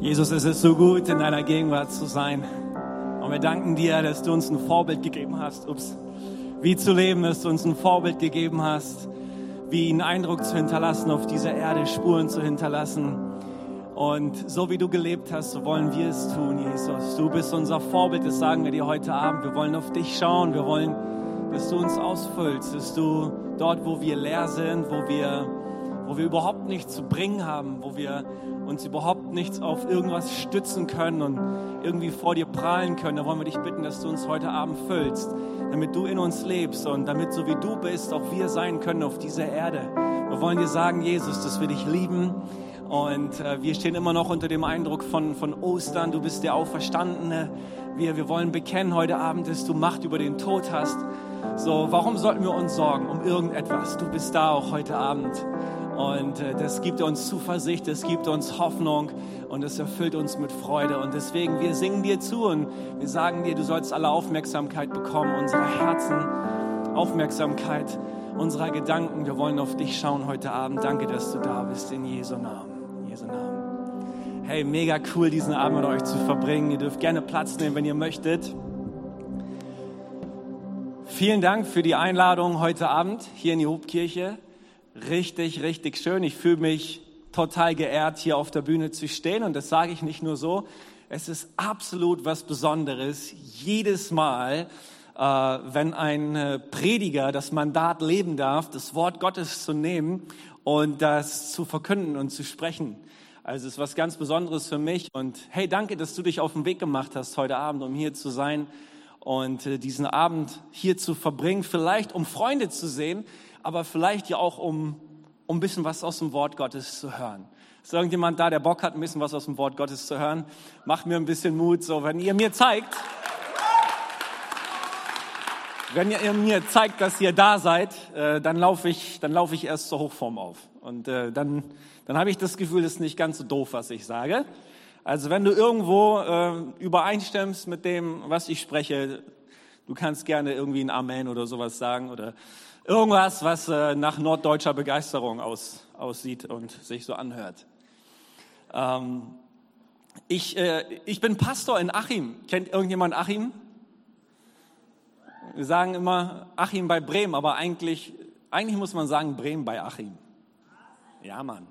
Jesus, es ist so gut, in deiner Gegenwart zu sein. Und wir danken dir, dass du uns ein Vorbild gegeben hast, ups, wie zu leben, dass du uns ein Vorbild gegeben hast, wie einen Eindruck zu hinterlassen auf dieser Erde, Spuren zu hinterlassen. Und so wie du gelebt hast, so wollen wir es tun, Jesus. Du bist unser Vorbild, das sagen wir dir heute Abend. Wir wollen auf dich schauen, wir wollen, dass du uns ausfüllst, dass du dort, wo wir leer sind, wo wir, wo wir überhaupt nichts zu bringen haben, wo wir uns überhaupt nichts auf irgendwas stützen können und irgendwie vor dir prahlen können, da wollen wir dich bitten, dass du uns heute Abend füllst, damit du in uns lebst und damit so wie du bist, auch wir sein können auf dieser Erde. Wir wollen dir sagen, Jesus, dass wir dich lieben und äh, wir stehen immer noch unter dem Eindruck von, von Ostern. Du bist der Auferstandene. Wir, wir wollen bekennen heute Abend, dass du Macht über den Tod hast. So, warum sollten wir uns sorgen um irgendetwas? Du bist da auch heute Abend. Und äh, das gibt uns Zuversicht, das gibt uns Hoffnung und es erfüllt uns mit Freude. Und deswegen, wir singen dir zu und wir sagen dir, du sollst alle Aufmerksamkeit bekommen, unsere Herzen, Aufmerksamkeit unserer Gedanken. Wir wollen auf dich schauen heute Abend. Danke, dass du da bist, in Jesu Namen. In Jesu Namen. Hey, mega cool, diesen Abend mit euch zu verbringen. Ihr dürft gerne Platz nehmen, wenn ihr möchtet. Vielen Dank für die Einladung heute Abend hier in die Hobkirche richtig, richtig schön. Ich fühle mich total geehrt, hier auf der Bühne zu stehen. Und das sage ich nicht nur so. Es ist absolut was Besonderes, jedes Mal, äh, wenn ein äh, Prediger das Mandat leben darf, das Wort Gottes zu nehmen und das zu verkünden und zu sprechen. Also es ist was ganz Besonderes für mich. Und hey, danke, dass du dich auf den Weg gemacht hast heute Abend, um hier zu sein und äh, diesen Abend hier zu verbringen. Vielleicht um Freunde zu sehen, aber vielleicht ja auch, um, um ein bisschen was aus dem Wort Gottes zu hören. Ist irgendjemand da, der Bock hat, ein bisschen was aus dem Wort Gottes zu hören? Macht mir ein bisschen Mut, so wenn ihr mir zeigt, wenn ihr mir zeigt, dass ihr da seid, äh, dann laufe ich, dann laufe ich erst zur Hochform auf. Und äh, dann, dann habe ich das Gefühl, das ist nicht ganz so doof, was ich sage. Also wenn du irgendwo äh, übereinstimmst mit dem, was ich spreche, du kannst gerne irgendwie ein Amen oder sowas sagen oder Irgendwas, was äh, nach norddeutscher Begeisterung aus, aussieht und sich so anhört. Ähm, ich, äh, ich bin Pastor in Achim. Kennt irgendjemand Achim? Wir sagen immer Achim bei Bremen, aber eigentlich, eigentlich muss man sagen Bremen bei Achim. Ja, Mann.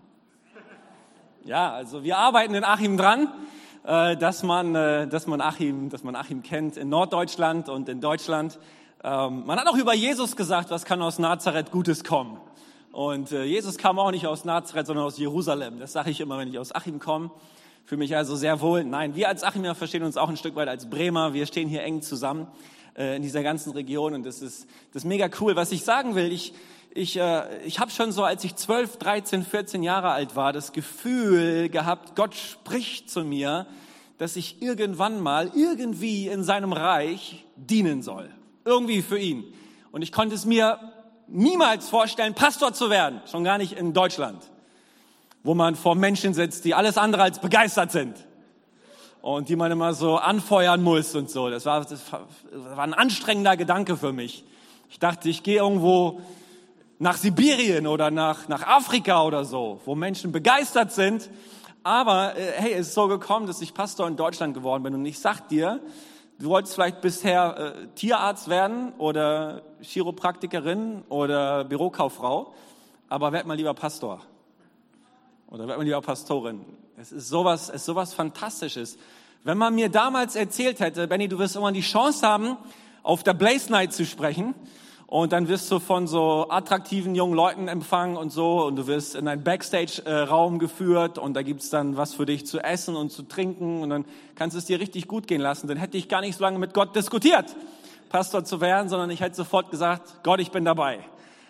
Ja, also wir arbeiten in Achim dran, äh, dass, man, äh, dass, man Achim, dass man Achim kennt in Norddeutschland und in Deutschland. Ähm, man hat auch über Jesus gesagt, was kann aus Nazareth Gutes kommen. Und äh, Jesus kam auch nicht aus Nazareth, sondern aus Jerusalem. Das sage ich immer, wenn ich aus Achim komme. Fühle mich also sehr wohl. Nein, wir als Achimer verstehen uns auch ein Stück weit als Bremer. Wir stehen hier eng zusammen äh, in dieser ganzen Region und das ist, das ist mega cool. Was ich sagen will, ich, ich, äh, ich habe schon so, als ich 12, 13, 14 Jahre alt war, das Gefühl gehabt, Gott spricht zu mir, dass ich irgendwann mal irgendwie in seinem Reich dienen soll irgendwie für ihn. Und ich konnte es mir niemals vorstellen, Pastor zu werden, schon gar nicht in Deutschland, wo man vor Menschen sitzt, die alles andere als begeistert sind und die man immer so anfeuern muss und so. Das war, das war ein anstrengender Gedanke für mich. Ich dachte, ich gehe irgendwo nach Sibirien oder nach, nach Afrika oder so, wo Menschen begeistert sind. Aber äh, hey, es ist so gekommen, dass ich Pastor in Deutschland geworden bin. Und ich sag dir, Du wolltest vielleicht bisher äh, Tierarzt werden oder Chiropraktikerin oder Bürokauffrau, aber werd mal lieber Pastor oder werd mal lieber Pastorin. Es ist sowas, es ist sowas Fantastisches. Wenn man mir damals erzählt hätte, Benny, du wirst irgendwann die Chance haben, auf der Blaze Night zu sprechen, und dann wirst du von so attraktiven jungen Leuten empfangen und so und du wirst in einen Backstage-Raum geführt und da gibt's dann was für dich zu essen und zu trinken und dann kannst du es dir richtig gut gehen lassen. Dann hätte ich gar nicht so lange mit Gott diskutiert, Pastor zu werden, sondern ich hätte sofort gesagt, Gott, ich bin dabei.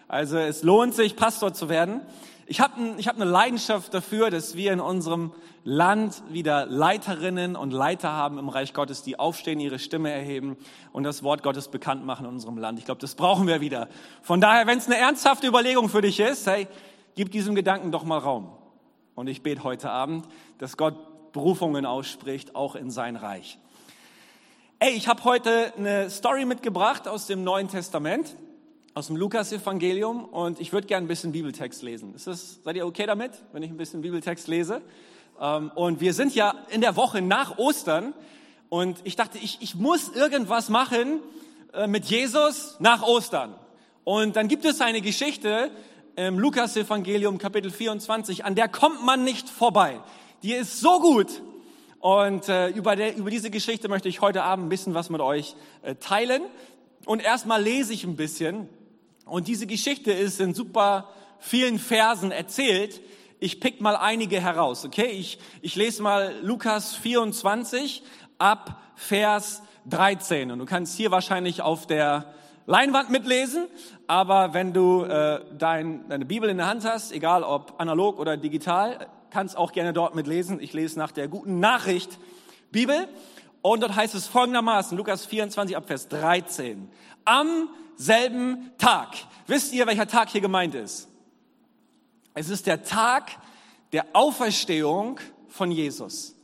Also es lohnt sich, Pastor zu werden. Ich habe ich hab eine Leidenschaft dafür, dass wir in unserem Land wieder Leiterinnen und Leiter haben im Reich Gottes, die aufstehen, ihre Stimme erheben und das Wort Gottes bekannt machen in unserem Land. Ich glaube, das brauchen wir wieder. Von daher, wenn es eine ernsthafte Überlegung für dich ist, hey, gib diesem Gedanken doch mal Raum. Und ich bete heute Abend, dass Gott Berufungen ausspricht, auch in sein Reich. Ey, ich habe heute eine Story mitgebracht aus dem Neuen Testament aus dem Lukas-Evangelium und ich würde gerne ein bisschen Bibeltext lesen. Ist das, seid ihr okay damit, wenn ich ein bisschen Bibeltext lese? Ähm, und wir sind ja in der Woche nach Ostern. Und ich dachte, ich, ich muss irgendwas machen äh, mit Jesus nach Ostern. Und dann gibt es eine Geschichte im Lukas-Evangelium, Kapitel 24, an der kommt man nicht vorbei. Die ist so gut. Und äh, über, der, über diese Geschichte möchte ich heute Abend ein bisschen was mit euch äh, teilen. Und erstmal lese ich ein bisschen. Und diese Geschichte ist in super vielen Versen erzählt. Ich pick mal einige heraus, okay? Ich, ich lese mal Lukas 24 ab Vers 13. Und du kannst hier wahrscheinlich auf der Leinwand mitlesen, aber wenn du äh, dein, deine Bibel in der Hand hast, egal ob analog oder digital, kannst auch gerne dort mitlesen. Ich lese nach der guten Nachricht Bibel. Und dort heißt es folgendermaßen, Lukas 24 ab Vers 13. Am selben Tag. Wisst ihr, welcher Tag hier gemeint ist? Es ist der Tag der Auferstehung von Jesus.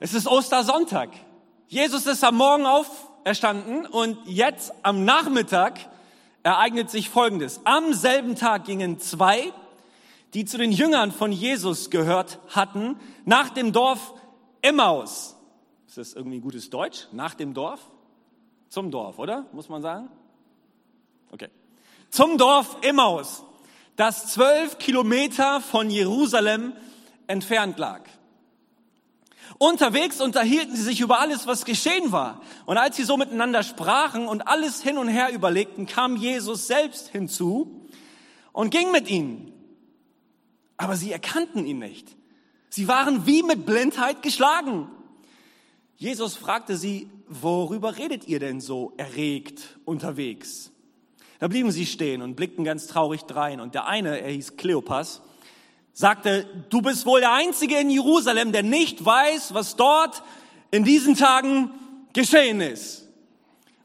Es ist Ostersonntag. Jesus ist am Morgen auferstanden und jetzt am Nachmittag ereignet sich Folgendes. Am selben Tag gingen zwei, die zu den Jüngern von Jesus gehört hatten, nach dem Dorf Emmaus. Ist das irgendwie gutes Deutsch? Nach dem Dorf? Zum Dorf, oder? Muss man sagen? Okay. Zum Dorf Emmaus, das zwölf Kilometer von Jerusalem entfernt lag. Unterwegs unterhielten sie sich über alles, was geschehen war. Und als sie so miteinander sprachen und alles hin und her überlegten, kam Jesus selbst hinzu und ging mit ihnen. Aber sie erkannten ihn nicht. Sie waren wie mit Blindheit geschlagen. Jesus fragte sie, worüber redet ihr denn so erregt unterwegs? Da blieben sie stehen und blickten ganz traurig drein. Und der eine, er hieß Kleopas, sagte, du bist wohl der Einzige in Jerusalem, der nicht weiß, was dort in diesen Tagen geschehen ist.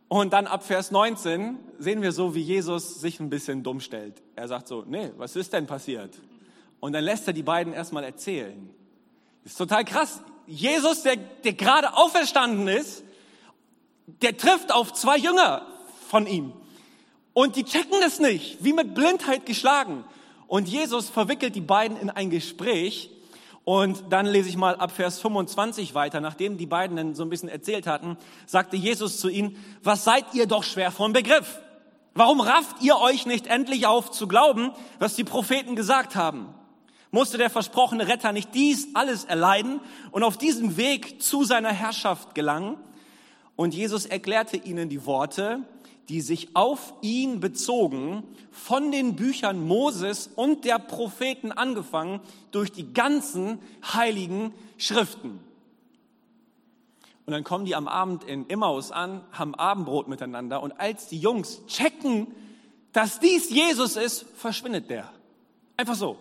Und dann ab Vers 19 sehen wir so, wie Jesus sich ein bisschen dumm stellt. Er sagt so, nee, was ist denn passiert? Und dann lässt er die beiden erstmal erzählen. Das ist total krass. Jesus, der, der gerade auferstanden ist, der trifft auf zwei Jünger von ihm. Und die checken es nicht, wie mit Blindheit geschlagen. Und Jesus verwickelt die beiden in ein Gespräch. Und dann lese ich mal ab Vers 25 weiter. Nachdem die beiden dann so ein bisschen erzählt hatten, sagte Jesus zu ihnen, was seid ihr doch schwer vom Begriff? Warum rafft ihr euch nicht endlich auf zu glauben, was die Propheten gesagt haben? Musste der versprochene Retter nicht dies alles erleiden und auf diesem Weg zu seiner Herrschaft gelangen? Und Jesus erklärte ihnen die Worte, die sich auf ihn bezogen, von den Büchern Moses und der Propheten angefangen, durch die ganzen heiligen Schriften. Und dann kommen die am Abend in Immaus an, haben Abendbrot miteinander und als die Jungs checken, dass dies Jesus ist, verschwindet der. Einfach so.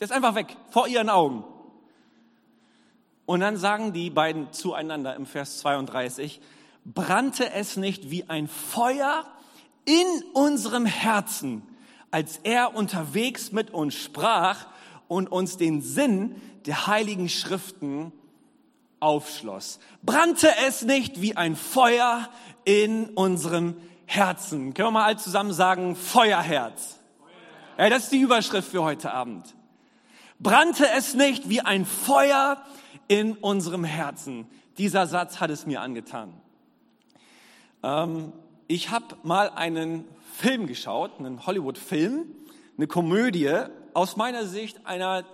Der ist einfach weg, vor ihren Augen. Und dann sagen die beiden zueinander im Vers 32, brannte es nicht wie ein Feuer in unserem Herzen, als er unterwegs mit uns sprach und uns den Sinn der heiligen Schriften aufschloss. Brannte es nicht wie ein Feuer in unserem Herzen? Können wir mal alle zusammen sagen, Feuerherz. Ja, das ist die Überschrift für heute Abend. Brannte es nicht wie ein Feuer in unserem Herzen? Dieser Satz hat es mir angetan. Ähm, ich habe mal einen Film geschaut, einen Hollywood-Film, eine Komödie, aus meiner Sicht einer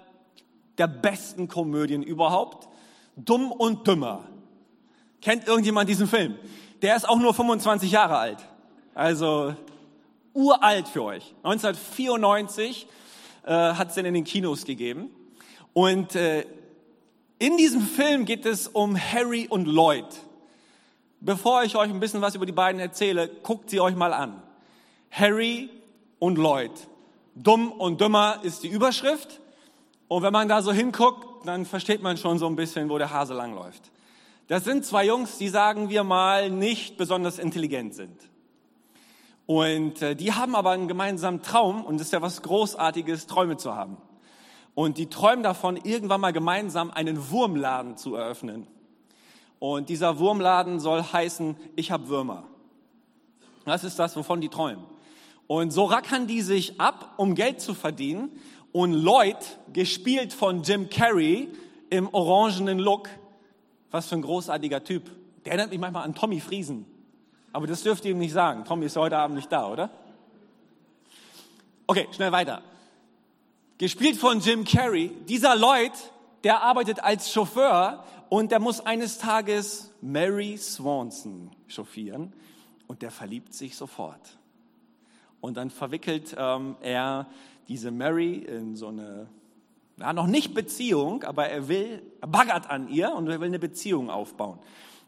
der besten Komödien überhaupt, Dumm und Dümmer. Kennt irgendjemand diesen Film? Der ist auch nur 25 Jahre alt. Also uralt für euch. 1994 äh, hat es den in den Kinos gegeben. Und äh, in diesem Film geht es um Harry und Lloyd. Bevor ich euch ein bisschen was über die beiden erzähle, guckt sie euch mal an. Harry und Lloyd. Dumm und dümmer ist die Überschrift. Und wenn man da so hinguckt, dann versteht man schon so ein bisschen, wo der Hase langläuft. Das sind zwei Jungs, die sagen wir mal nicht besonders intelligent sind. Und äh, die haben aber einen gemeinsamen Traum und es ist ja was Großartiges, Träume zu haben. Und die träumen davon, irgendwann mal gemeinsam einen Wurmladen zu eröffnen. Und dieser Wurmladen soll heißen, ich habe Würmer. Das ist das, wovon die träumen. Und so rackern die sich ab, um Geld zu verdienen und Lloyd, gespielt von Jim Carrey im orangenen Look. Was für ein großartiger Typ. Der erinnert mich manchmal an Tommy Friesen. Aber das dürft ihr ihm nicht sagen. Tommy ist heute Abend nicht da, oder? Okay, schnell weiter. Gespielt von Jim Carrey. Dieser Lloyd, der arbeitet als Chauffeur und der muss eines Tages Mary Swanson chauffieren und der verliebt sich sofort. Und dann verwickelt ähm, er diese Mary in so eine, ja, noch nicht Beziehung, aber er will, er baggert an ihr und er will eine Beziehung aufbauen.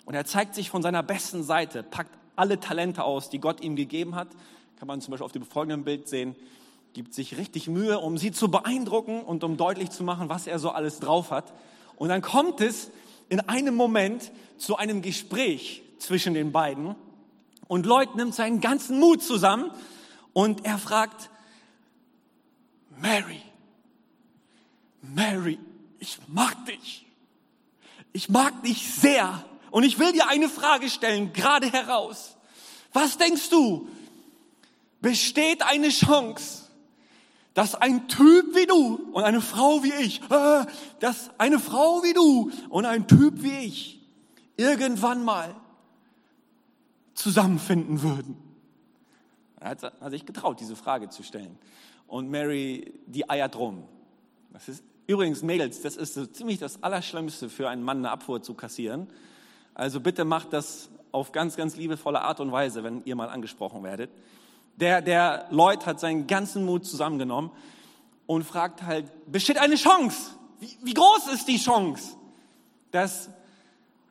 Und er zeigt sich von seiner besten Seite, packt alle Talente aus, die Gott ihm gegeben hat. Kann man zum Beispiel auf dem folgenden Bild sehen. Gibt sich richtig Mühe, um sie zu beeindrucken und um deutlich zu machen, was er so alles drauf hat. Und dann kommt es in einem Moment zu einem Gespräch zwischen den beiden. Und Lloyd nimmt seinen ganzen Mut zusammen und er fragt, Mary, Mary, ich mag dich. Ich mag dich sehr. Und ich will dir eine Frage stellen, gerade heraus. Was denkst du? Besteht eine Chance, dass ein Typ wie du und eine Frau wie ich, äh, dass eine Frau wie du und ein Typ wie ich irgendwann mal zusammenfinden würden? Er hat sich getraut, diese Frage zu stellen und Mary, die eiert rum. Das ist, übrigens, Mädels, das ist so ziemlich das Allerschlimmste für einen Mann, eine Abfuhr zu kassieren. Also bitte macht das auf ganz, ganz liebevolle Art und Weise, wenn ihr mal angesprochen werdet. Der, der Lloyd hat seinen ganzen Mut zusammengenommen und fragt halt, besteht eine Chance? Wie, wie groß ist die Chance, dass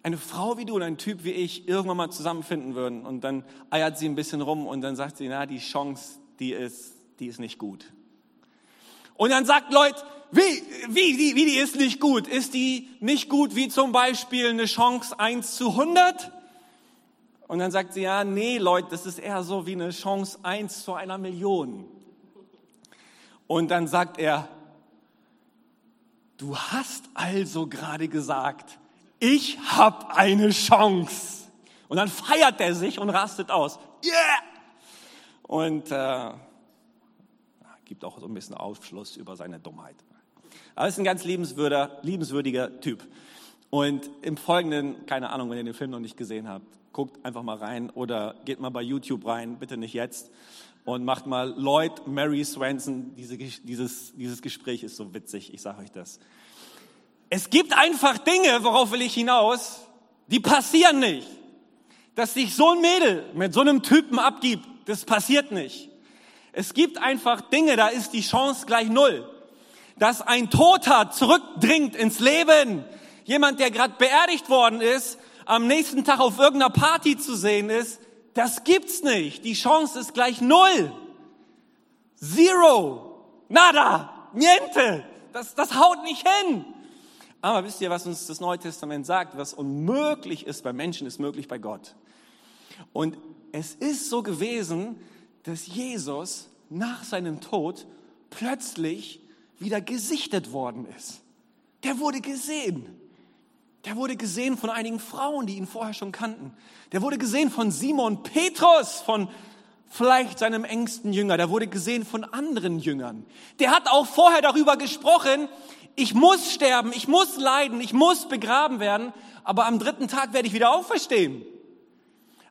eine Frau wie du und ein Typ wie ich irgendwann mal zusammenfinden würden? Und dann eiert sie ein bisschen rum und dann sagt sie, na, die Chance, die ist die ist nicht gut. Und dann sagt Leute, wie, wie, wie, wie die ist nicht gut? Ist die nicht gut wie zum Beispiel eine Chance 1 zu 100? Und dann sagt sie, ja, nee, Leute, das ist eher so wie eine Chance 1 zu einer Million. Und dann sagt er, du hast also gerade gesagt, ich habe eine Chance. Und dann feiert er sich und rastet aus. Yeah! Und äh, gibt auch so ein bisschen Aufschluss über seine Dummheit. Aber er ist ein ganz liebenswürdiger, liebenswürdiger Typ. Und im Folgenden, keine Ahnung, wenn ihr den Film noch nicht gesehen habt, guckt einfach mal rein oder geht mal bei YouTube rein, bitte nicht jetzt, und macht mal Lloyd Mary Swanson. Diese, dieses, dieses Gespräch ist so witzig, ich sage euch das. Es gibt einfach Dinge, worauf will ich hinaus, die passieren nicht. Dass sich so ein Mädel mit so einem Typen abgibt, das passiert nicht. Es gibt einfach Dinge, da ist die Chance gleich null. Dass ein Toter zurückdringt ins Leben, jemand, der gerade beerdigt worden ist, am nächsten Tag auf irgendeiner Party zu sehen ist, das gibt's nicht. Die Chance ist gleich null. Zero. Nada. Niente. Das, das haut nicht hin. Aber wisst ihr, was uns das Neue Testament sagt? Was unmöglich ist bei Menschen, ist möglich bei Gott. Und es ist so gewesen, dass Jesus nach seinem Tod plötzlich wieder gesichtet worden ist. Der wurde gesehen. Der wurde gesehen von einigen Frauen, die ihn vorher schon kannten. Der wurde gesehen von Simon Petrus, von vielleicht seinem engsten Jünger. Der wurde gesehen von anderen Jüngern. Der hat auch vorher darüber gesprochen, ich muss sterben, ich muss leiden, ich muss begraben werden, aber am dritten Tag werde ich wieder auferstehen.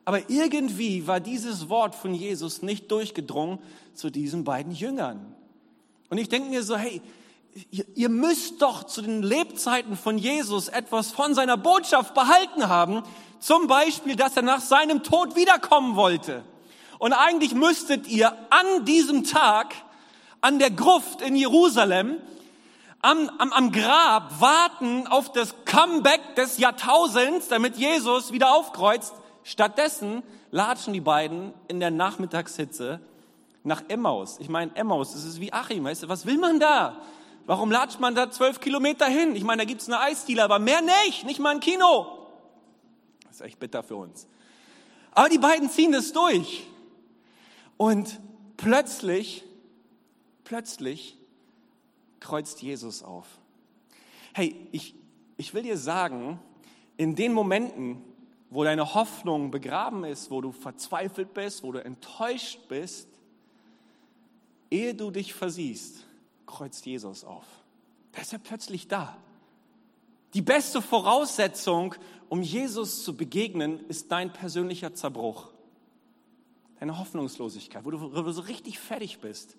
Aber irgendwie war dieses Wort von Jesus nicht durchgedrungen zu diesen beiden Jüngern. Und ich denke mir so, hey, ihr müsst doch zu den Lebzeiten von Jesus etwas von seiner Botschaft behalten haben. Zum Beispiel, dass er nach seinem Tod wiederkommen wollte. Und eigentlich müsstet ihr an diesem Tag an der Gruft in Jerusalem am, am, am Grab warten auf das Comeback des Jahrtausends, damit Jesus wieder aufkreuzt. Stattdessen latschen die beiden in der Nachmittagshitze nach Emmaus. Ich meine, Emmaus, das ist wie Achim, weißt du, was will man da? Warum latscht man da zwölf Kilometer hin? Ich meine, da gibt's eine Eisdiele, aber mehr nicht, nicht mal ein Kino. Das ist echt bitter für uns. Aber die beiden ziehen das durch. Und plötzlich, plötzlich kreuzt Jesus auf. Hey, ich, ich will dir sagen, in den Momenten, wo deine Hoffnung begraben ist, wo du verzweifelt bist, wo du enttäuscht bist, ehe du dich versiehst, kreuzt Jesus auf. Da ist er plötzlich da. Die beste Voraussetzung, um Jesus zu begegnen, ist dein persönlicher Zerbruch. Deine Hoffnungslosigkeit, wo du, wo du so richtig fertig bist,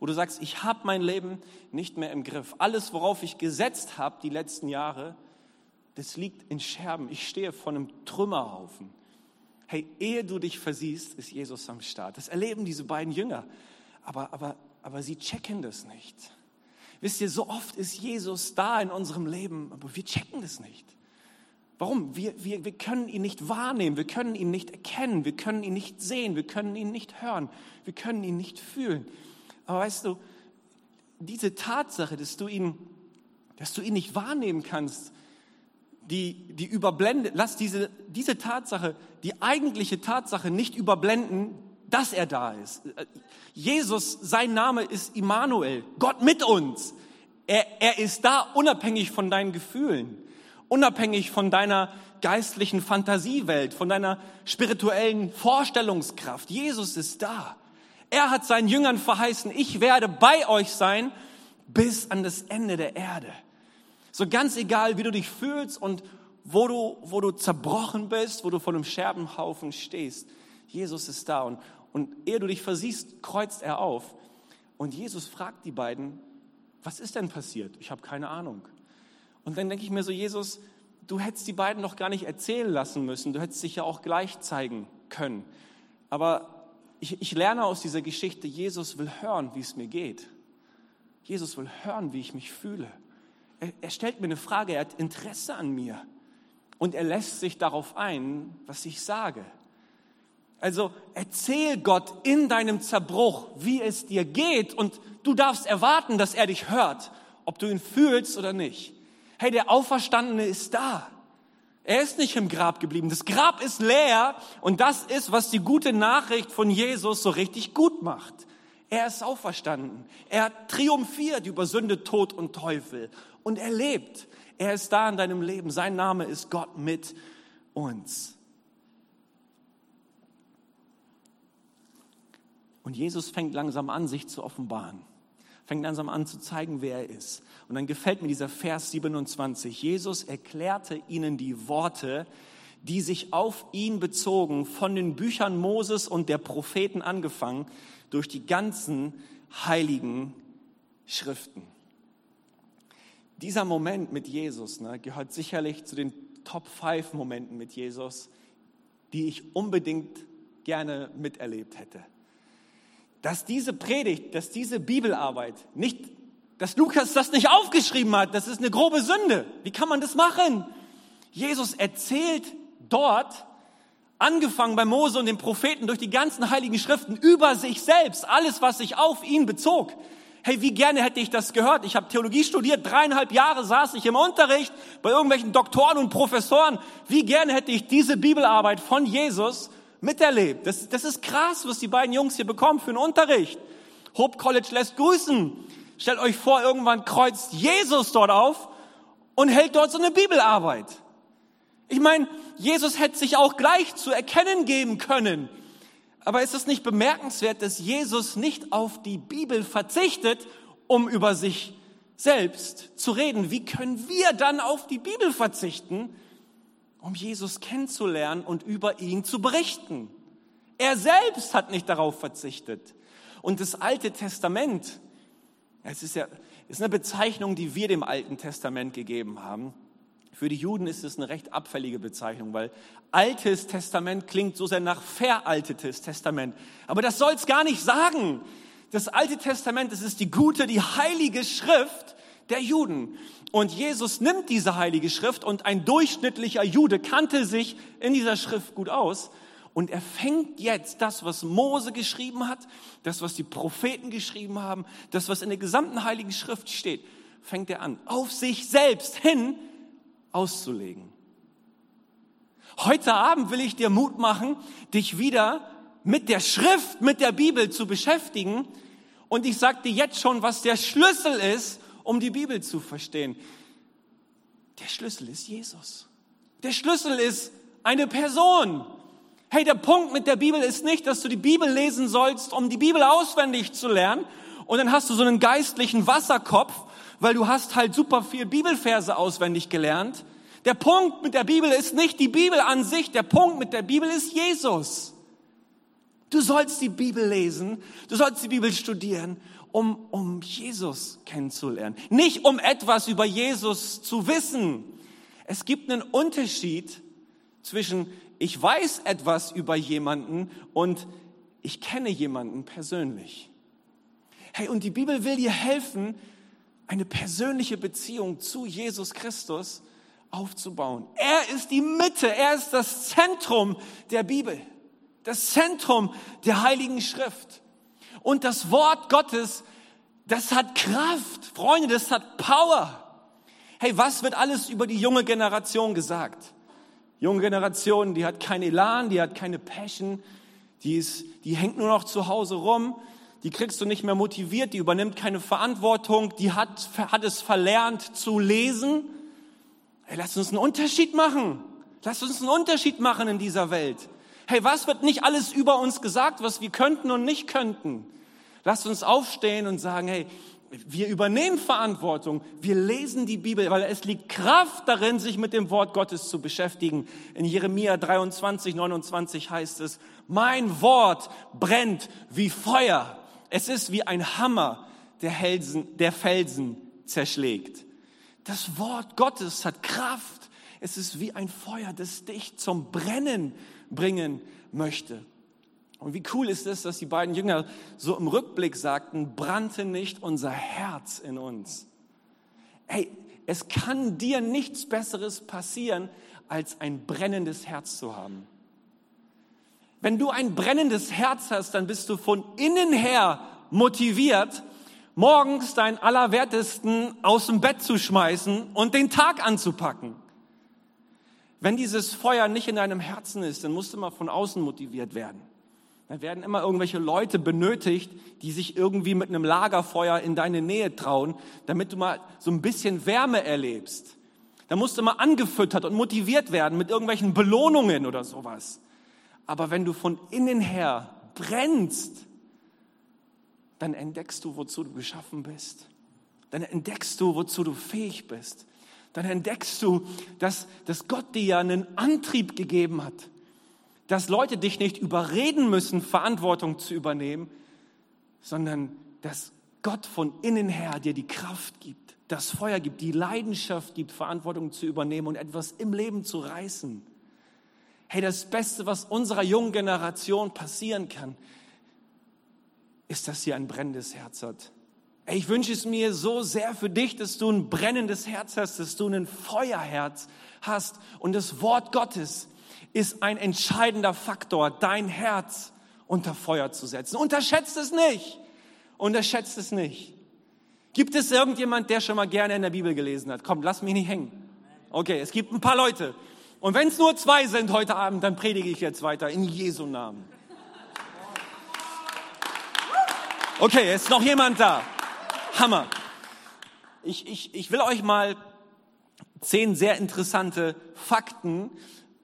wo du sagst, ich habe mein Leben nicht mehr im Griff. Alles, worauf ich gesetzt habe die letzten Jahre, das liegt in Scherben. Ich stehe vor einem Trümmerhaufen. Hey, ehe du dich versiehst, ist Jesus am Start. Das erleben diese beiden Jünger. Aber, aber, aber sie checken das nicht. Wisst ihr, so oft ist Jesus da in unserem Leben, aber wir checken das nicht. Warum? Wir, wir, wir können ihn nicht wahrnehmen, wir können ihn nicht erkennen, wir können ihn nicht sehen, wir können ihn nicht hören, wir können ihn nicht fühlen. Aber weißt du, diese Tatsache, dass du ihn, dass du ihn nicht wahrnehmen kannst, die, die überblendet, lass diese, diese Tatsache, die eigentliche Tatsache nicht überblenden, dass er da ist. Jesus, sein Name ist Immanuel, Gott mit uns. Er, er ist da unabhängig von deinen Gefühlen, unabhängig von deiner geistlichen Fantasiewelt, von deiner spirituellen Vorstellungskraft. Jesus ist da. Er hat seinen Jüngern verheißen, ich werde bei euch sein bis an das Ende der Erde. So ganz egal, wie du dich fühlst und wo du, wo du zerbrochen bist, wo du vor einem Scherbenhaufen stehst. Jesus ist da und, und ehe du dich versiehst, kreuzt er auf. Und Jesus fragt die beiden, was ist denn passiert? Ich habe keine Ahnung. Und dann denke ich mir so, Jesus, du hättest die beiden noch gar nicht erzählen lassen müssen. Du hättest dich ja auch gleich zeigen können. Aber ich, ich lerne aus dieser Geschichte, Jesus will hören, wie es mir geht. Jesus will hören, wie ich mich fühle. Er, er stellt mir eine Frage, er hat Interesse an mir und er lässt sich darauf ein, was ich sage. Also erzähl Gott in deinem Zerbruch, wie es dir geht und du darfst erwarten, dass er dich hört, ob du ihn fühlst oder nicht. Hey, der Auferstandene ist da. Er ist nicht im Grab geblieben. Das Grab ist leer und das ist, was die gute Nachricht von Jesus so richtig gut macht. Er ist auferstanden. Er triumphiert über Sünde, Tod und Teufel und er lebt. Er ist da in deinem Leben. Sein Name ist Gott mit uns. Und Jesus fängt langsam an, sich zu offenbaren. Fängt langsam an zu zeigen, wer er ist. Und dann gefällt mir dieser Vers 27. Jesus erklärte ihnen die Worte, die sich auf ihn bezogen, von den Büchern Moses und der Propheten angefangen, durch die ganzen heiligen Schriften. Dieser Moment mit Jesus ne, gehört sicherlich zu den Top 5 Momenten mit Jesus, die ich unbedingt gerne miterlebt hätte. Dass diese Predigt, dass diese Bibelarbeit nicht, dass Lukas das nicht aufgeschrieben hat, das ist eine grobe Sünde. Wie kann man das machen? Jesus erzählt dort, angefangen bei Mose und den Propheten durch die ganzen heiligen Schriften über sich selbst, alles, was sich auf ihn bezog. Hey, wie gerne hätte ich das gehört. Ich habe Theologie studiert, dreieinhalb Jahre saß ich im Unterricht bei irgendwelchen Doktoren und Professoren. Wie gerne hätte ich diese Bibelarbeit von Jesus miterlebt. Das, das ist krass, was die beiden Jungs hier bekommen für einen Unterricht. Hope College lässt grüßen. Stellt euch vor, irgendwann kreuzt Jesus dort auf und hält dort so eine Bibelarbeit. Ich meine, Jesus hätte sich auch gleich zu erkennen geben können. Aber ist es nicht bemerkenswert, dass Jesus nicht auf die Bibel verzichtet, um über sich selbst zu reden? Wie können wir dann auf die Bibel verzichten, um Jesus kennenzulernen und über ihn zu berichten? Er selbst hat nicht darauf verzichtet. Und das Alte Testament, es ist ja, ist eine Bezeichnung, die wir dem Alten Testament gegeben haben. Für die Juden ist es eine recht abfällige Bezeichnung, weil Altes Testament klingt so sehr nach veraltetes Testament. Aber das soll es gar nicht sagen. Das Alte Testament, das ist die gute, die heilige Schrift der Juden. Und Jesus nimmt diese heilige Schrift und ein durchschnittlicher Jude kannte sich in dieser Schrift gut aus. Und er fängt jetzt das, was Mose geschrieben hat, das, was die Propheten geschrieben haben, das, was in der gesamten heiligen Schrift steht, fängt er an, auf sich selbst hin auszulegen. Heute Abend will ich dir Mut machen, dich wieder mit der Schrift, mit der Bibel zu beschäftigen. Und ich sage dir jetzt schon, was der Schlüssel ist, um die Bibel zu verstehen. Der Schlüssel ist Jesus. Der Schlüssel ist eine Person. Hey, der Punkt mit der Bibel ist nicht, dass du die Bibel lesen sollst, um die Bibel auswendig zu lernen und dann hast du so einen geistlichen Wasserkopf, weil du hast halt super viel Bibelverse auswendig gelernt. Der Punkt mit der Bibel ist nicht die Bibel an sich, der Punkt mit der Bibel ist Jesus. Du sollst die Bibel lesen, du sollst die Bibel studieren, um, um Jesus kennenzulernen. Nicht um etwas über Jesus zu wissen. Es gibt einen Unterschied zwischen ich weiß etwas über jemanden und ich kenne jemanden persönlich. Hey, und die Bibel will dir helfen, eine persönliche Beziehung zu Jesus Christus aufzubauen. Er ist die Mitte, er ist das Zentrum der Bibel, das Zentrum der Heiligen Schrift. Und das Wort Gottes, das hat Kraft, Freunde, das hat Power. Hey, was wird alles über die junge Generation gesagt? Junge Generation, die hat keinen Elan, die hat keine Passion, die, ist, die hängt nur noch zu Hause rum, die kriegst du nicht mehr motiviert, die übernimmt keine Verantwortung, die hat, hat es verlernt zu lesen. Hey, lass uns einen Unterschied machen. Lass uns einen Unterschied machen in dieser Welt. Hey, was wird nicht alles über uns gesagt, was wir könnten und nicht könnten? Lass uns aufstehen und sagen, hey, wir übernehmen Verantwortung, wir lesen die Bibel, weil es liegt Kraft darin, sich mit dem Wort Gottes zu beschäftigen. In Jeremia 23, 29 heißt es, mein Wort brennt wie Feuer. Es ist wie ein Hammer, der, Helsen, der Felsen zerschlägt. Das Wort Gottes hat Kraft. Es ist wie ein Feuer, das dich zum Brennen bringen möchte. Und wie cool ist es, dass die beiden Jünger so im Rückblick sagten, brannte nicht unser Herz in uns. Hey, es kann dir nichts Besseres passieren, als ein brennendes Herz zu haben. Wenn du ein brennendes Herz hast, dann bist du von innen her motiviert, morgens deinen Allerwertesten aus dem Bett zu schmeißen und den Tag anzupacken. Wenn dieses Feuer nicht in deinem Herzen ist, dann musst du mal von außen motiviert werden. Da werden immer irgendwelche Leute benötigt, die sich irgendwie mit einem Lagerfeuer in deine Nähe trauen, damit du mal so ein bisschen Wärme erlebst. Da musst du mal angefüttert und motiviert werden mit irgendwelchen Belohnungen oder sowas. Aber wenn du von innen her brennst, dann entdeckst du, wozu du geschaffen bist. Dann entdeckst du, wozu du fähig bist. Dann entdeckst du, dass, dass Gott dir ja einen Antrieb gegeben hat dass Leute dich nicht überreden müssen, Verantwortung zu übernehmen, sondern dass Gott von innen her dir die Kraft gibt, das Feuer gibt, die Leidenschaft gibt, Verantwortung zu übernehmen und etwas im Leben zu reißen. Hey, das Beste, was unserer jungen Generation passieren kann, ist, dass sie ein brennendes Herz hat. Ich wünsche es mir so sehr für dich, dass du ein brennendes Herz hast, dass du ein Feuerherz hast und das Wort Gottes ist ein entscheidender Faktor, dein Herz unter Feuer zu setzen. Unterschätzt es nicht. Unterschätzt es nicht. Gibt es irgendjemand, der schon mal gerne in der Bibel gelesen hat? Komm, lass mich nicht hängen. Okay, es gibt ein paar Leute. Und wenn es nur zwei sind heute Abend, dann predige ich jetzt weiter in Jesu Namen. Okay, ist noch jemand da? Hammer. Ich, ich, ich will euch mal zehn sehr interessante Fakten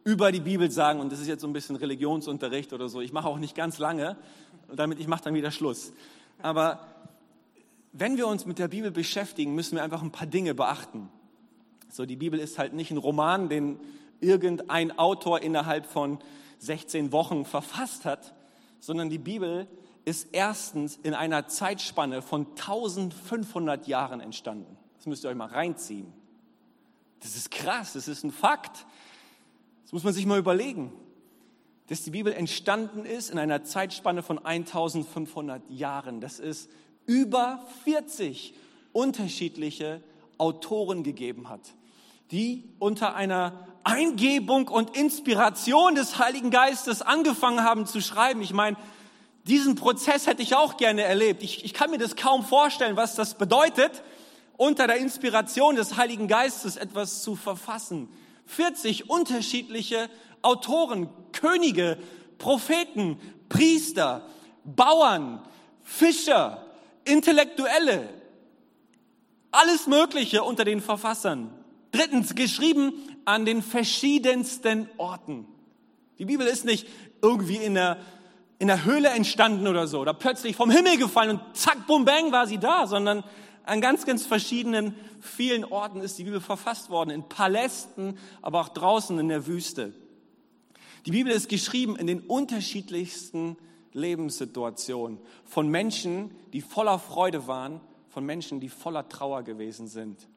über die Bibel sagen, und das ist jetzt so ein bisschen Religionsunterricht oder so, ich mache auch nicht ganz lange, damit ich mache dann wieder Schluss. Aber wenn wir uns mit der Bibel beschäftigen, müssen wir einfach ein paar Dinge beachten. So, die Bibel ist halt nicht ein Roman, den irgendein Autor innerhalb von 16 Wochen verfasst hat, sondern die Bibel ist erstens in einer Zeitspanne von 1500 Jahren entstanden. Das müsst ihr euch mal reinziehen. Das ist krass, das ist ein Fakt. Das muss man sich mal überlegen, dass die Bibel entstanden ist in einer Zeitspanne von 1500 Jahren. Das ist über 40 unterschiedliche Autoren gegeben hat, die unter einer Eingebung und Inspiration des Heiligen Geistes angefangen haben zu schreiben. Ich meine, diesen Prozess hätte ich auch gerne erlebt. Ich, ich kann mir das kaum vorstellen, was das bedeutet, unter der Inspiration des Heiligen Geistes etwas zu verfassen. 40 unterschiedliche Autoren, Könige, Propheten, Priester, Bauern, Fischer, Intellektuelle, alles Mögliche unter den Verfassern. Drittens, geschrieben an den verschiedensten Orten. Die Bibel ist nicht irgendwie in der in der Höhle entstanden oder so, oder plötzlich vom Himmel gefallen und zack, bum, bang war sie da, sondern an ganz, ganz verschiedenen, vielen Orten ist die Bibel verfasst worden, in Palästen, aber auch draußen in der Wüste. Die Bibel ist geschrieben in den unterschiedlichsten Lebenssituationen von Menschen, die voller Freude waren, von Menschen, die voller Trauer gewesen sind.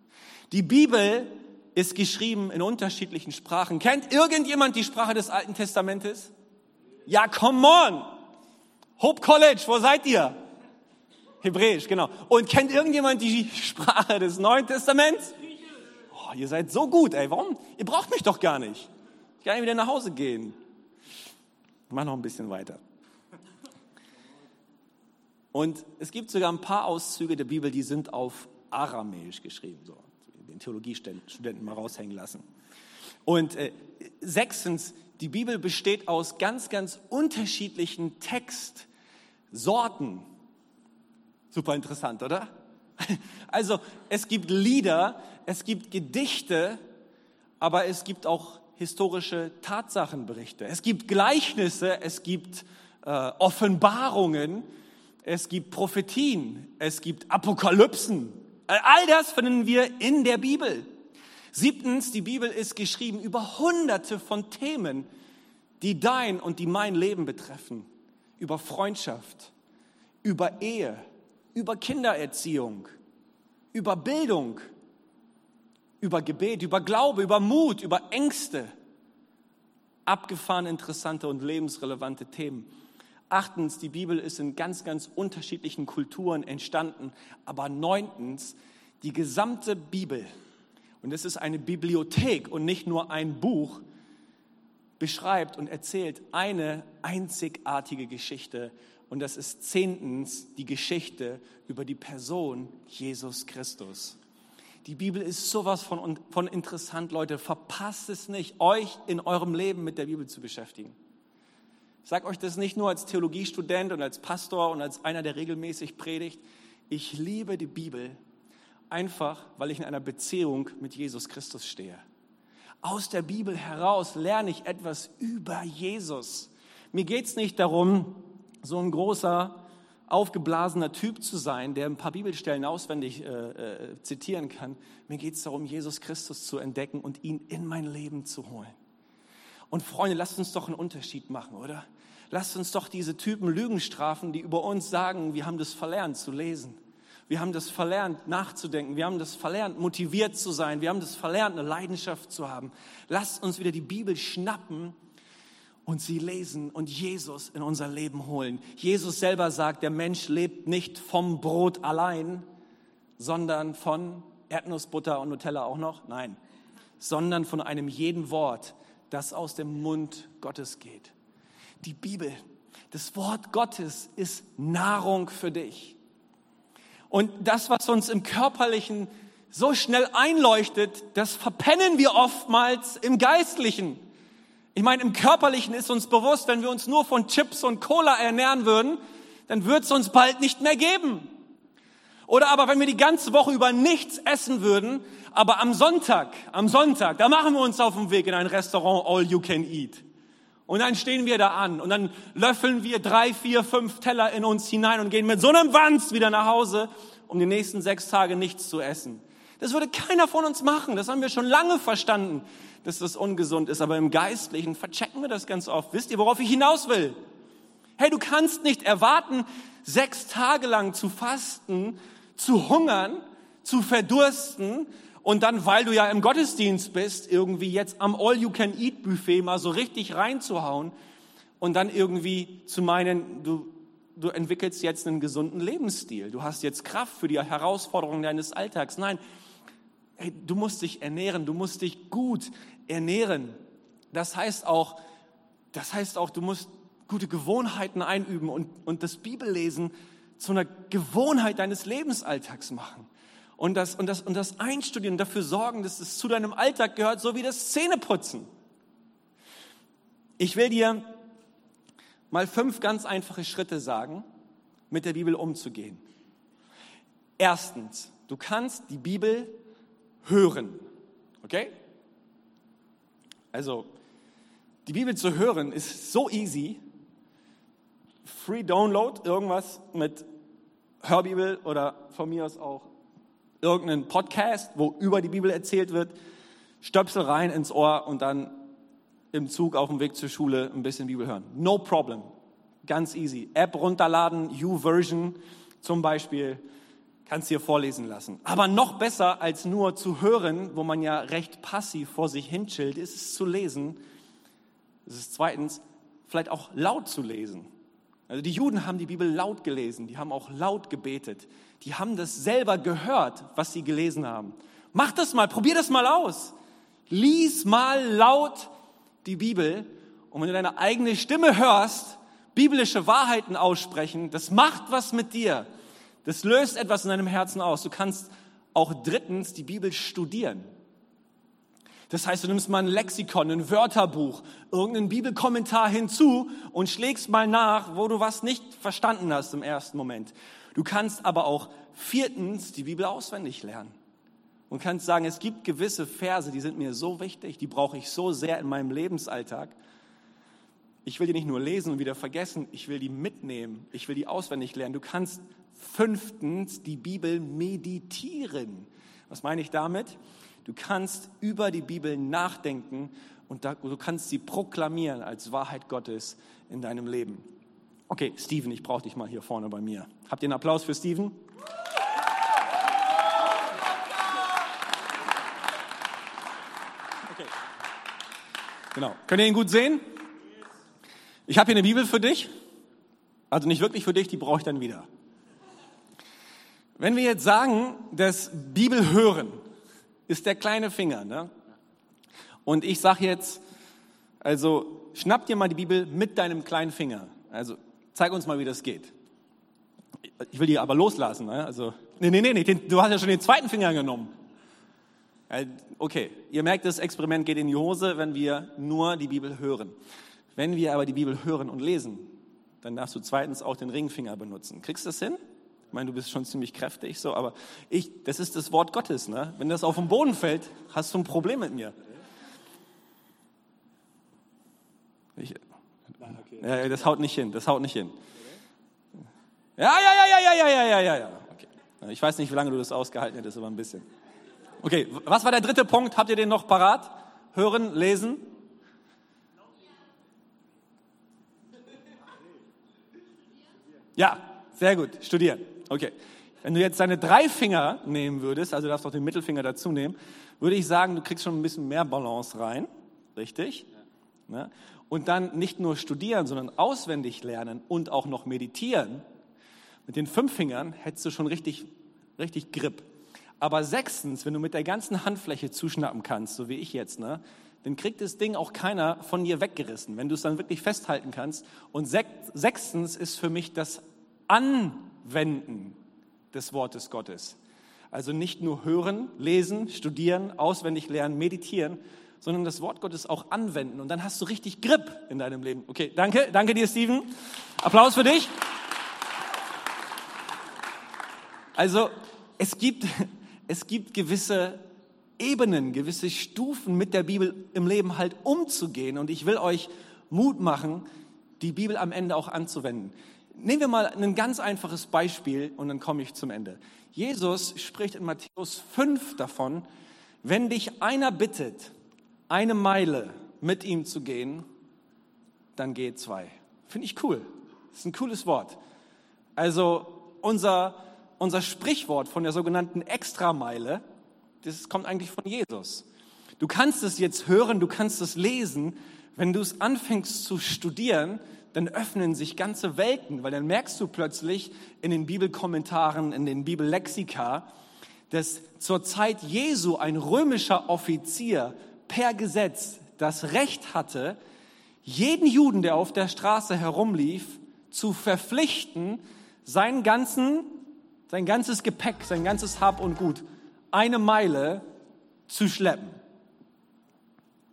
Die Bibel ist geschrieben in unterschiedlichen Sprachen. Kennt irgendjemand die Sprache des Alten Testamentes? Ja, come on! Hope College, wo seid ihr? Hebräisch, genau. Und kennt irgendjemand die Sprache des Neuen Testaments? Oh, ihr seid so gut, ey. Warum? Ihr braucht mich doch gar nicht. Ich kann wieder nach Hause gehen. Mach noch ein bisschen weiter. Und es gibt sogar ein paar Auszüge der Bibel, die sind auf Aramäisch geschrieben. So, den Theologiestudenten mal raushängen lassen. Und äh, sechstens, die Bibel besteht aus ganz, ganz unterschiedlichen Textsorten. Super interessant, oder? Also es gibt Lieder, es gibt Gedichte, aber es gibt auch historische Tatsachenberichte. Es gibt Gleichnisse, es gibt äh, Offenbarungen, es gibt Prophetien, es gibt Apokalypsen. All das finden wir in der Bibel. Siebtens, die Bibel ist geschrieben über hunderte von Themen, die dein und die mein Leben betreffen. Über Freundschaft, über Ehe, über Kindererziehung, über Bildung, über Gebet, über Glaube, über Mut, über Ängste. Abgefahren interessante und lebensrelevante Themen. Achtens, die Bibel ist in ganz, ganz unterschiedlichen Kulturen entstanden. Aber neuntens, die gesamte Bibel, und es ist eine Bibliothek und nicht nur ein Buch, beschreibt und erzählt eine einzigartige Geschichte. Und das ist zehntens die Geschichte über die Person Jesus Christus. Die Bibel ist sowas von, von interessant, Leute. Verpasst es nicht, euch in eurem Leben mit der Bibel zu beschäftigen. Ich sage euch das nicht nur als Theologiestudent und als Pastor und als einer, der regelmäßig predigt. Ich liebe die Bibel einfach, weil ich in einer Beziehung mit Jesus Christus stehe. Aus der Bibel heraus lerne ich etwas über Jesus. Mir geht es nicht darum, so ein großer, aufgeblasener Typ zu sein, der ein paar Bibelstellen auswendig äh, äh, zitieren kann. Mir geht es darum, Jesus Christus zu entdecken und ihn in mein Leben zu holen. Und Freunde, lasst uns doch einen Unterschied machen, oder? Lasst uns doch diese Typen Lügen strafen, die über uns sagen, wir haben das verlernt zu lesen. Wir haben das verlernt nachzudenken. Wir haben das verlernt motiviert zu sein. Wir haben das verlernt eine Leidenschaft zu haben. Lasst uns wieder die Bibel schnappen und sie lesen und Jesus in unser Leben holen. Jesus selber sagt, der Mensch lebt nicht vom Brot allein, sondern von Erdnussbutter und Nutella auch noch? Nein, sondern von einem jeden Wort, das aus dem Mund Gottes geht. Die Bibel, das Wort Gottes ist Nahrung für dich. Und das, was uns im körperlichen so schnell einleuchtet, das verpennen wir oftmals im geistlichen. Ich meine, im körperlichen ist uns bewusst, wenn wir uns nur von Chips und Cola ernähren würden, dann wird es uns bald nicht mehr geben. Oder aber wenn wir die ganze Woche über nichts essen würden, aber am Sonntag, am Sonntag, da machen wir uns auf den Weg in ein Restaurant All You Can Eat. Und dann stehen wir da an und dann löffeln wir drei, vier, fünf Teller in uns hinein und gehen mit so einem Wanz wieder nach Hause, um die nächsten sechs Tage nichts zu essen. Das würde keiner von uns machen. Das haben wir schon lange verstanden, dass das ungesund ist. Aber im Geistlichen verchecken wir das ganz oft. Wisst ihr, worauf ich hinaus will? Hey, du kannst nicht erwarten, sechs Tage lang zu fasten zu hungern, zu verdursten und dann, weil du ja im Gottesdienst bist, irgendwie jetzt am All-You-Can-Eat-Buffet mal so richtig reinzuhauen und dann irgendwie zu meinen, du, du entwickelst jetzt einen gesunden Lebensstil. Du hast jetzt Kraft für die Herausforderungen deines Alltags. Nein, hey, du musst dich ernähren, du musst dich gut ernähren. Das heißt auch, das heißt auch, du musst gute Gewohnheiten einüben und, und das Bibellesen zu einer Gewohnheit deines Lebensalltags machen. Und das, und, das, und das einstudieren, dafür sorgen, dass es zu deinem Alltag gehört, so wie das Zähneputzen. Ich will dir mal fünf ganz einfache Schritte sagen, mit der Bibel umzugehen. Erstens, du kannst die Bibel hören. Okay? Also, die Bibel zu hören ist so easy. Free Download, irgendwas mit Hörbibel oder von mir aus auch irgendeinen Podcast, wo über die Bibel erzählt wird, Stöpsel rein ins Ohr und dann im Zug auf dem Weg zur Schule ein bisschen Bibel hören. No problem. Ganz easy. App runterladen, U-Version zum Beispiel, kannst dir vorlesen lassen. Aber noch besser als nur zu hören, wo man ja recht passiv vor sich hinchillt, ist es zu lesen. Es ist zweitens, vielleicht auch laut zu lesen. Also die Juden haben die Bibel laut gelesen, die haben auch laut gebetet. Die haben das selber gehört, was sie gelesen haben. Mach das mal, probier das mal aus. Lies mal laut die Bibel und wenn du deine eigene Stimme hörst, biblische Wahrheiten aussprechen, das macht was mit dir. Das löst etwas in deinem Herzen aus. Du kannst auch drittens die Bibel studieren. Das heißt, du nimmst mal ein Lexikon, ein Wörterbuch, irgendeinen Bibelkommentar hinzu und schlägst mal nach, wo du was nicht verstanden hast im ersten Moment. Du kannst aber auch viertens die Bibel auswendig lernen und kannst sagen, es gibt gewisse Verse, die sind mir so wichtig, die brauche ich so sehr in meinem Lebensalltag. Ich will die nicht nur lesen und wieder vergessen, ich will die mitnehmen, ich will die auswendig lernen. Du kannst fünftens die Bibel meditieren. Was meine ich damit? Du kannst über die Bibel nachdenken und du kannst sie proklamieren als Wahrheit Gottes in deinem Leben. Okay, Steven, ich brauche dich mal hier vorne bei mir. Habt ihr einen Applaus für Steven? Okay. Genau. Könnt ihr ihn gut sehen? Ich habe hier eine Bibel für dich. Also nicht wirklich für dich, die brauche ich dann wieder. Wenn wir jetzt sagen, dass Bibel hören ist der kleine Finger. Ne? Und ich sage jetzt, also schnapp dir mal die Bibel mit deinem kleinen Finger. Also zeig uns mal, wie das geht. Ich will die aber loslassen. Ne? Also, nee, nee, nee, du hast ja schon den zweiten Finger genommen. Okay, ihr merkt, das Experiment geht in die Hose, wenn wir nur die Bibel hören. Wenn wir aber die Bibel hören und lesen, dann darfst du zweitens auch den Ringfinger benutzen. Kriegst du das hin? Ich meine, du bist schon ziemlich kräftig, so, aber ich, das ist das Wort Gottes, ne? Wenn das auf den Boden fällt, hast du ein Problem mit mir. Ich, ja, das haut nicht hin, das haut nicht hin. Ja, ja, ja, ja, ja, ja, ja, ja, ja. Okay. Ich weiß nicht, wie lange du das ausgehalten hättest, aber ein bisschen. Okay, was war der dritte Punkt? Habt ihr den noch parat? Hören, lesen? Ja, sehr gut, studieren. Okay. Wenn du jetzt deine drei Finger nehmen würdest, also du darfst auch den Mittelfinger dazu nehmen, würde ich sagen, du kriegst schon ein bisschen mehr Balance rein. Richtig? Ja. Und dann nicht nur studieren, sondern auswendig lernen und auch noch meditieren. Mit den fünf Fingern hättest du schon richtig, richtig Grip. Aber sechstens, wenn du mit der ganzen Handfläche zuschnappen kannst, so wie ich jetzt, ne, dann kriegt das Ding auch keiner von dir weggerissen, wenn du es dann wirklich festhalten kannst. Und sechstens ist für mich das An Anwenden des Wortes Gottes. Also nicht nur hören, lesen, studieren, auswendig lernen, meditieren, sondern das Wort Gottes auch anwenden. Und dann hast du richtig Grip in deinem Leben. Okay, danke, danke dir, Steven. Applaus für dich. Also es gibt, es gibt gewisse Ebenen, gewisse Stufen mit der Bibel im Leben halt umzugehen. Und ich will euch Mut machen, die Bibel am Ende auch anzuwenden. Nehmen wir mal ein ganz einfaches Beispiel und dann komme ich zum Ende. Jesus spricht in Matthäus 5 davon, wenn dich einer bittet, eine Meile mit ihm zu gehen, dann geh zwei. Finde ich cool. Das ist ein cooles Wort. Also unser, unser Sprichwort von der sogenannten Extrameile, das kommt eigentlich von Jesus. Du kannst es jetzt hören, du kannst es lesen. Wenn du es anfängst zu studieren, dann öffnen sich ganze Welten, weil dann merkst du plötzlich in den Bibelkommentaren, in den Bibellexika, dass zur Zeit Jesu ein römischer Offizier per Gesetz das Recht hatte, jeden Juden, der auf der Straße herumlief, zu verpflichten, seinen ganzen, sein ganzes Gepäck, sein ganzes Hab und Gut eine Meile zu schleppen.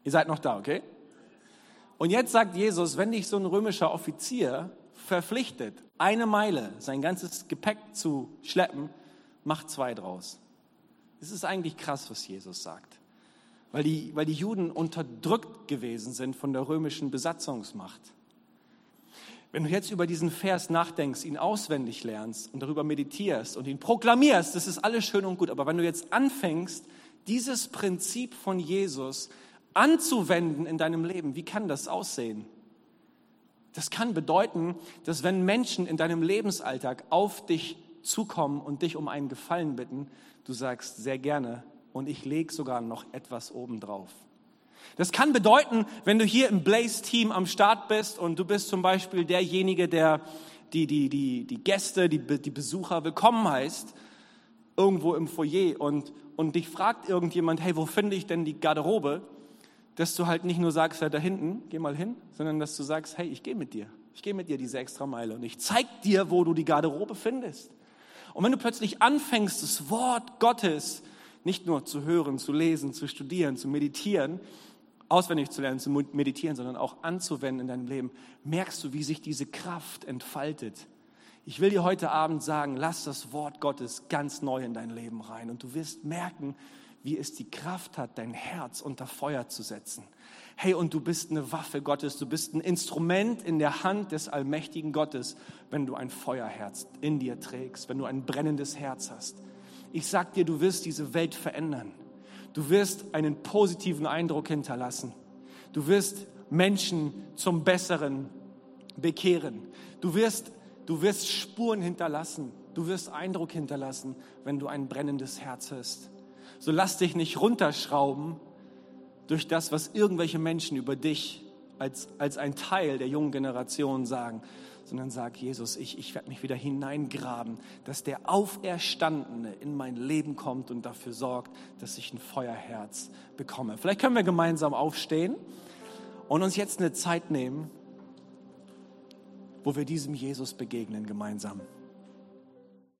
Ihr seid noch da, okay? Und jetzt sagt Jesus, wenn dich so ein römischer Offizier verpflichtet, eine Meile sein ganzes Gepäck zu schleppen, mach zwei draus. Das ist eigentlich krass, was Jesus sagt. Weil die, weil die Juden unterdrückt gewesen sind von der römischen Besatzungsmacht. Wenn du jetzt über diesen Vers nachdenkst, ihn auswendig lernst und darüber meditierst und ihn proklamierst, das ist alles schön und gut. Aber wenn du jetzt anfängst, dieses Prinzip von Jesus anzuwenden in deinem Leben, wie kann das aussehen? Das kann bedeuten, dass wenn Menschen in deinem Lebensalltag auf dich zukommen und dich um einen Gefallen bitten, du sagst sehr gerne und ich lege sogar noch etwas obendrauf. Das kann bedeuten, wenn du hier im Blaze-Team am Start bist und du bist zum Beispiel derjenige, der die, die, die, die Gäste, die, die Besucher willkommen heißt, irgendwo im Foyer und, und dich fragt irgendjemand, hey, wo finde ich denn die Garderobe? Dass du halt nicht nur sagst, ja, da hinten, geh mal hin, sondern dass du sagst, hey, ich gehe mit dir. Ich gehe mit dir diese extra Meile und ich zeig dir, wo du die Garderobe findest. Und wenn du plötzlich anfängst, das Wort Gottes nicht nur zu hören, zu lesen, zu studieren, zu meditieren, auswendig zu lernen, zu meditieren, sondern auch anzuwenden in deinem Leben, merkst du, wie sich diese Kraft entfaltet. Ich will dir heute Abend sagen, lass das Wort Gottes ganz neu in dein Leben rein und du wirst merken, wie es die Kraft hat, dein Herz unter Feuer zu setzen. Hey, und du bist eine Waffe Gottes, du bist ein Instrument in der Hand des allmächtigen Gottes, wenn du ein Feuerherz in dir trägst, wenn du ein brennendes Herz hast. Ich sag dir, du wirst diese Welt verändern. Du wirst einen positiven Eindruck hinterlassen. Du wirst Menschen zum Besseren bekehren. Du wirst, du wirst Spuren hinterlassen. Du wirst Eindruck hinterlassen, wenn du ein brennendes Herz hast. So lass dich nicht runterschrauben durch das, was irgendwelche Menschen über dich als, als ein Teil der jungen Generation sagen, sondern sag, Jesus, ich, ich werde mich wieder hineingraben, dass der Auferstandene in mein Leben kommt und dafür sorgt, dass ich ein Feuerherz bekomme. Vielleicht können wir gemeinsam aufstehen und uns jetzt eine Zeit nehmen, wo wir diesem Jesus begegnen gemeinsam.